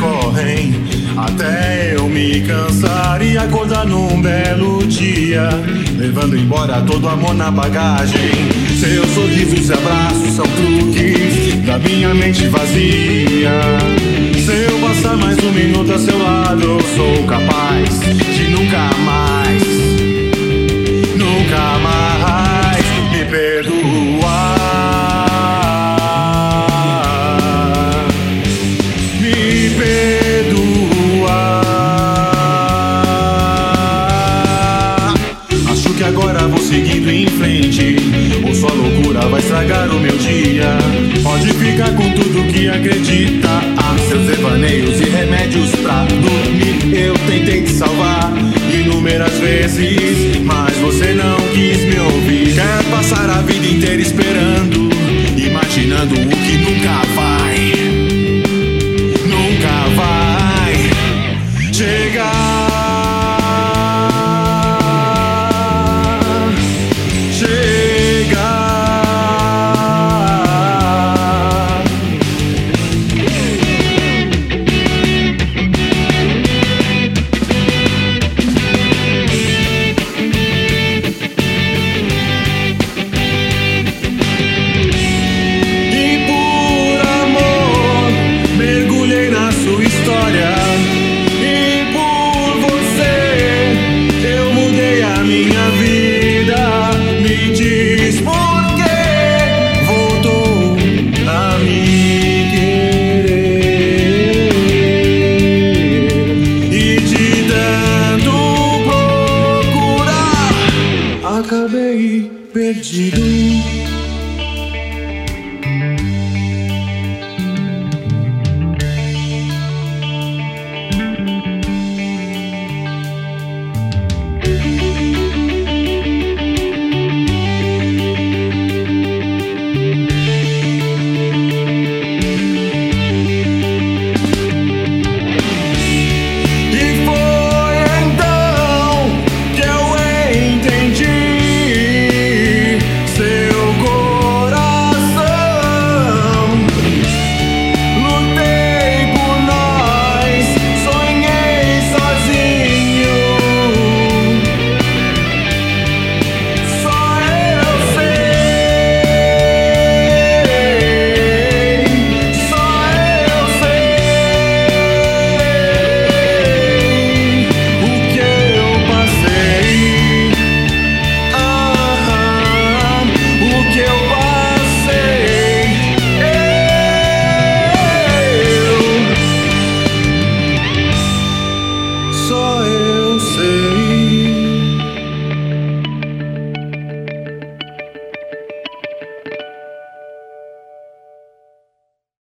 correm até eu me cansar e acordar num belo dia, levando embora todo amor na bagagem. Seus sorrisos e abraços são truques da minha mente vazia. Se eu passar mais um minuto a seu lado, eu sou capaz agora vou seguindo em frente. Ou sua loucura vai estragar o meu dia. Pode ficar com tudo que acredita. Ah, seus devaneios e remédios pra dormir. Eu tentei te salvar inúmeras vezes, mas você não quis me ouvir. Quer passar a vida inteira esperando, imaginando o acabei perdido.